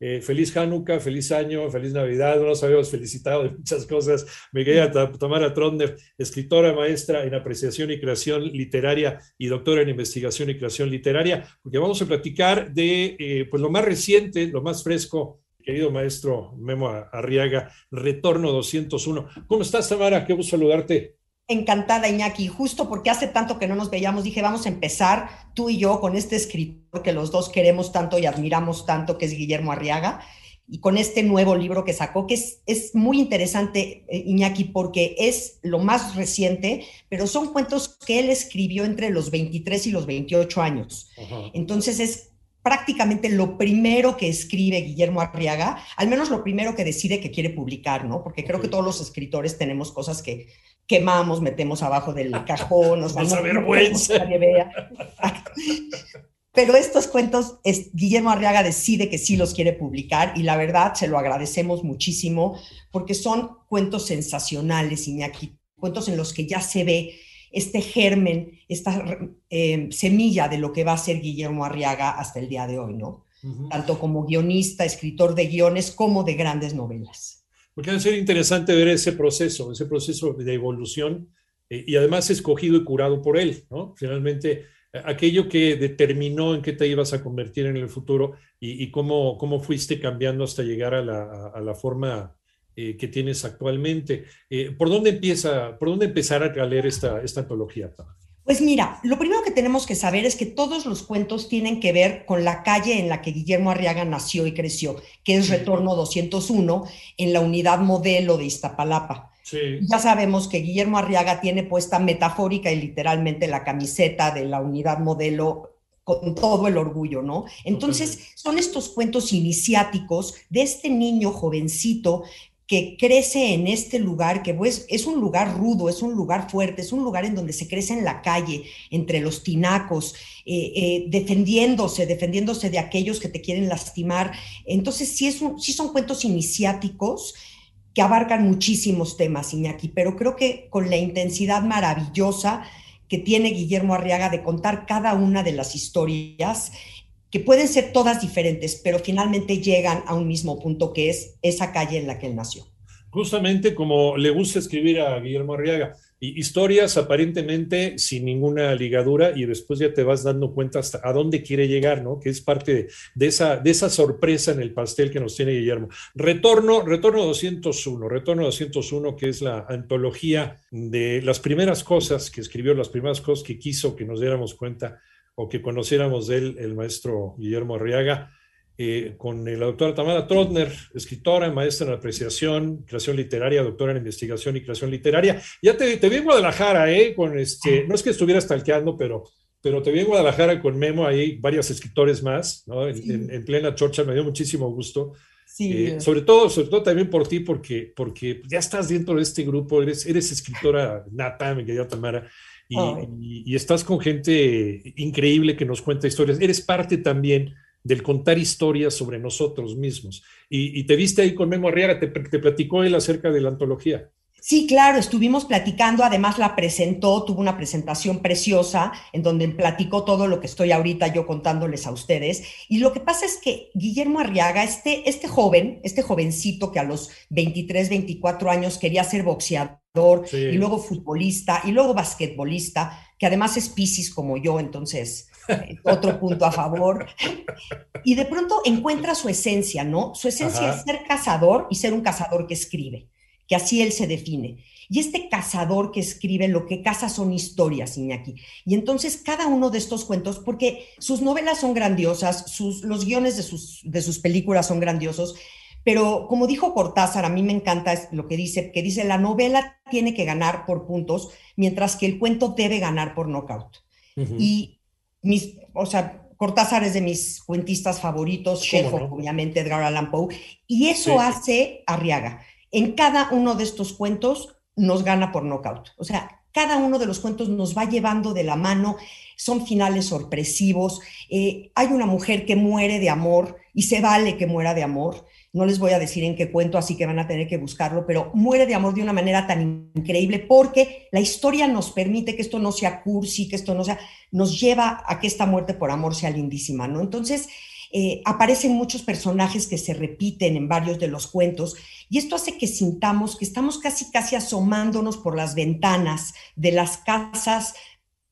Eh, feliz Hanukkah, feliz año, feliz Navidad. No nos habíamos felicitado de muchas cosas. Me quería Tamara Trondner, escritora, maestra en apreciación y creación literaria y doctora en investigación y creación literaria, porque vamos a platicar de eh, pues lo más reciente, lo más fresco. Querido maestro Memo Arriaga, Retorno 201. ¿Cómo estás, Tamara? Qué gusto saludarte. Encantada, Iñaki. Justo porque hace tanto que no nos veíamos, dije, vamos a empezar tú y yo con este escritor que los dos queremos tanto y admiramos tanto, que es Guillermo Arriaga, y con este nuevo libro que sacó, que es, es muy interesante, eh, Iñaki, porque es lo más reciente, pero son cuentos que él escribió entre los 23 y los 28 años. Entonces es prácticamente lo primero que escribe Guillermo Arriaga, al menos lo primero que decide que quiere publicar, ¿no? Porque creo que todos los escritores tenemos cosas que quemamos, metemos abajo del cajón, nos vamos a vergüenza. Pero estos cuentos, es, Guillermo Arriaga decide que sí los quiere publicar y la verdad se lo agradecemos muchísimo porque son cuentos sensacionales, Iñaki, cuentos en los que ya se ve este germen, esta eh, semilla de lo que va a ser Guillermo Arriaga hasta el día de hoy, ¿no? Tanto como guionista, escritor de guiones, como de grandes novelas. Porque a ser interesante ver ese proceso, ese proceso de evolución eh, y además escogido y curado por él, ¿no? Finalmente, aquello que determinó en qué te ibas a convertir en el futuro y, cómo, cómo fuiste cambiando hasta llegar a la, forma eh, que tienes actualmente. Eh, ¿por, dónde empieza, ¿Por dónde empezar a leer esta, esta antología? Pues mira, lo primero que tenemos que saber es que todos los cuentos tienen que ver con la calle en la que Guillermo Arriaga nació y creció, que es Retorno 201, en la unidad modelo de Iztapalapa. Ya sabemos que Guillermo Arriaga tiene puesta metafórica y literalmente la camiseta de la unidad modelo con todo el orgullo, ¿no? Entonces, son estos cuentos iniciáticos de este niño jovencito que crece en este lugar, que pues, es un lugar rudo, es un lugar fuerte, es un lugar en donde se crece en la calle, entre los tinacos, eh, eh, defendiéndose, defendiéndose de aquellos que te quieren lastimar. Entonces, sí, es sí son cuentos iniciáticos que abarcan muchísimos temas, Iñaki, pero creo que con la intensidad maravillosa que tiene Guillermo Arriaga de contar cada una de las historias, que pueden ser todas diferentes, pero finalmente llegan a un mismo punto que es esa calle en la que él nació. Justamente como le gusta escribir a Guillermo Arriaga, historias aparentemente sin ninguna ligadura y después ya te vas dando cuenta hasta a dónde quiere llegar, ¿no? Que es parte de, esa, de esa sorpresa en el pastel que nos tiene Guillermo. Retorno, Retorno 201, Retorno 201, que es la antología de las primeras cosas que escribió, las primeras cosas que quiso que nos diéramos cuenta o que conociéramos de él, el maestro Guillermo Arriaga, eh, con la doctora Tamara Trotner, escritora, maestra en apreciación, creación literaria, doctora en investigación y creación literaria. Ya te, te vi en Guadalajara, ¿eh? Con este, no es que estuviera stalkeando, pero, pero te vi en Guadalajara con Memo, ahí varios escritores más, ¿no? En, plena chorcha, me dio muchísimo gusto. Sí. Eh, sobre todo, sobre todo también por ti, porque, porque ya estás dentro de este grupo, eres, eres escritora nata, mi querida Tamara, y, estás con gente increíble que nos cuenta historias. Eres parte también del contar historias sobre nosotros mismos. Y, te viste ahí con Memo Arriaga, te, te platicó él acerca de la antología. Sí, claro, estuvimos platicando, además la presentó, tuvo una presentación preciosa en donde platicó todo lo que estoy ahorita yo contándoles a ustedes. Y lo que pasa es que Guillermo Arriaga, este, este joven, este jovencito que a los 23, 24 años quería ser boxeador y luego futbolista y luego basquetbolista, que además es Piscis como yo, entonces eh, otro punto a favor. Y de pronto encuentra su esencia, ¿no? Su esencia es ser cazador y ser un cazador que escribe que así él se define. Y este cazador que escribe lo que caza son historias, Iñaki. Y entonces cada uno de estos cuentos, porque sus novelas son grandiosas, sus, los guiones de sus, de sus películas son grandiosos, pero como dijo Cortázar, a mí me encanta lo que dice, que dice, la novela tiene que ganar por puntos, mientras que el cuento debe ganar por knockout. Y mis, o sea, Cortázar es de mis cuentistas favoritos, Chekhov, obviamente, Edgar Allan Poe, y eso hace Arriaga en cada uno de estos cuentos nos gana por nocaut. O sea, cada uno de los cuentos nos va llevando de la mano, son finales sorpresivos, eh, hay una mujer que muere de amor y se vale que muera de amor, no les voy a decir en qué cuento, así que van a tener que buscarlo, pero muere de amor de una manera tan increíble porque la historia nos permite que esto no sea cursi, que esto no sea, nos lleva a que esta muerte por amor sea lindísima, ¿no? Entonces, eh, aparecen muchos personajes que se repiten en varios de los cuentos y esto hace que sintamos que estamos casi, casi asomándonos por las ventanas de las casas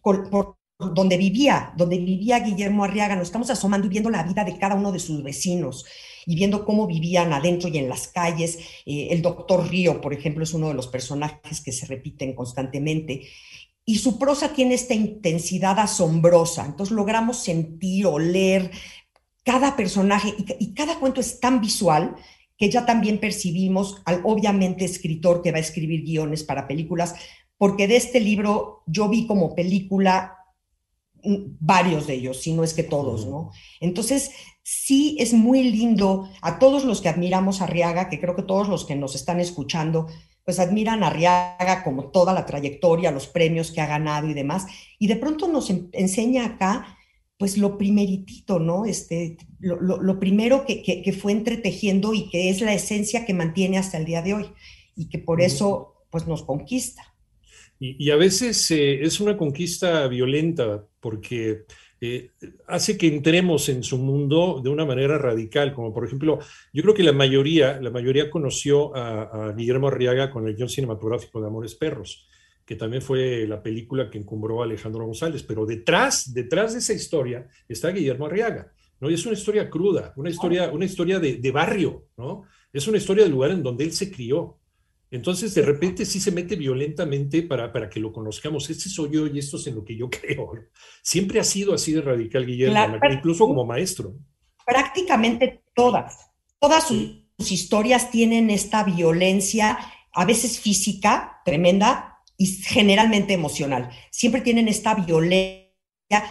por, donde vivía, donde vivía Guillermo Arriaga, nos estamos asomando y viendo la vida de cada uno de sus vecinos y viendo cómo vivían adentro y en las calles. Eh, el doctor Río, por ejemplo, es uno de los personajes que se repiten constantemente. Y su prosa tiene esta intensidad asombrosa. Entonces logramos sentir, oler cada personaje y, cada cuento es tan visual que ya también percibimos al obviamente escritor que va a escribir guiones para películas, porque de este libro yo vi como película varios de ellos, si no es que todos, ¿no? Entonces, sí es muy lindo a todos los que admiramos a Arriaga, que creo que todos los que nos están escuchando, pues admiran a Arriaga como toda la trayectoria, los premios que ha ganado y demás, y de pronto nos enseña acá, pues lo primeritito, ¿no? Este, lo, primero que, fue entretejiendo y que es la esencia que mantiene hasta el día de hoy, y que por eso, pues nos conquista. Y, a veces eh, es una conquista violenta, porque eh, hace que entremos en su mundo de una manera radical, como por ejemplo, yo creo que la mayoría, la mayoría conoció a, Guillermo Arriaga con el guion cinematográfico de Amores Perros, que también fue la película que encumbró a Alejandro González, pero detrás, detrás de esa historia está Guillermo Arriaga, ¿no? Y es una historia cruda, una historia, una historia de, barrio, ¿no? Es una historia del lugar en donde él se crió, entonces, de repente sí se mete violentamente para, para que lo conozcamos. Este soy yo y esto es en lo que yo creo. Siempre ha sido así de radical, Guillermo, incluso como maestro. Prácticamente todas, todas sus, historias tienen esta violencia, a veces física, tremenda, y generalmente emocional. Siempre tienen esta violencia,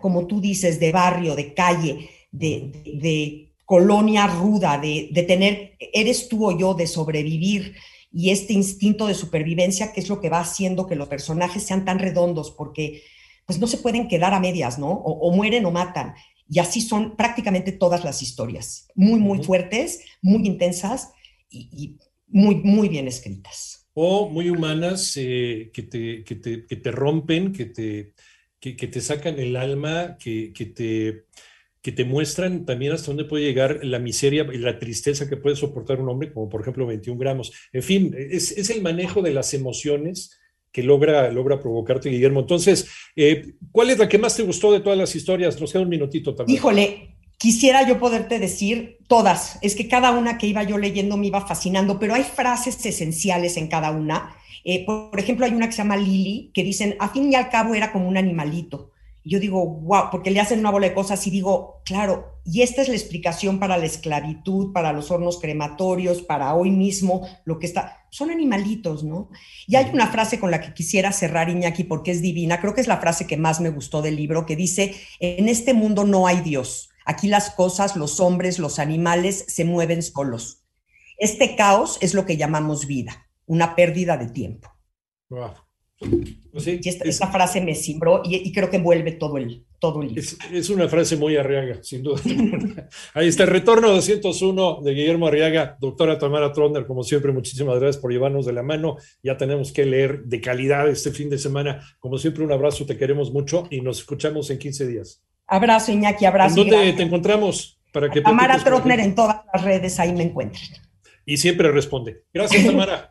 como tú dices, de barrio, de calle, de, de, colonia ruda, de, de tener, eres tú o yo, de sobrevivir y este instinto de supervivencia que es lo que va haciendo que los personajes sean tan redondos porque pues no se pueden quedar a medias, ¿no? O, mueren o matan. Y así son prácticamente todas las historias, muy, muy fuertes, muy intensas y, muy, muy bien escritas. O muy humanas eh, que, te, que, te, que, te, rompen, que te, que, te sacan el alma, que, te que te muestran también hasta dónde puede llegar la miseria y la tristeza que puede soportar un hombre, como por ejemplo 21 gramos. En fin, es, es el manejo de las emociones que logra, logra provocarte, Guillermo. Entonces, eh, ¿cuál es la que más te gustó de todas las historias? Nos queda un minutito también. Híjole, quisiera yo poderte decir todas. Es que cada una que iba yo leyendo me iba fascinando, pero hay frases esenciales en cada una. Eh, por ejemplo, hay una que se llama Lili, que dicen, a fin y al cabo era como un animalito yo digo, wow, porque le hacen una bola de cosas y digo, claro, y esta es la explicación para la esclavitud, para los hornos crematorios, para hoy mismo, lo que está, son animalitos, ¿no? Y hay una frase con la que quisiera cerrar, Iñaki, porque es divina, creo que es la frase que más me gustó del libro, que dice, en este mundo no hay Dios, aquí las cosas, los hombres, los animales se mueven solos. Este caos es lo que llamamos vida, una pérdida de tiempo. Wow. Pues y esta, frase me cimbró y, creo que envuelve todo el, todo el Es, una frase muy arriaga, sin duda. Ahí está el retorno 201 de Guillermo Arriaga. Doctora Tamara Tronder, como siempre, muchísimas gracias por llevarnos de la mano. Ya tenemos que leer de calidad este fin de semana. Como siempre, un abrazo, te queremos mucho y nos escuchamos en 15 días. Abrazo, Iñaki, abrazo. ¿Dónde te encontramos? Para que Tamara Trotner en todas las redes, ahí me encuentren. Y siempre responde. Gracias, Tamara.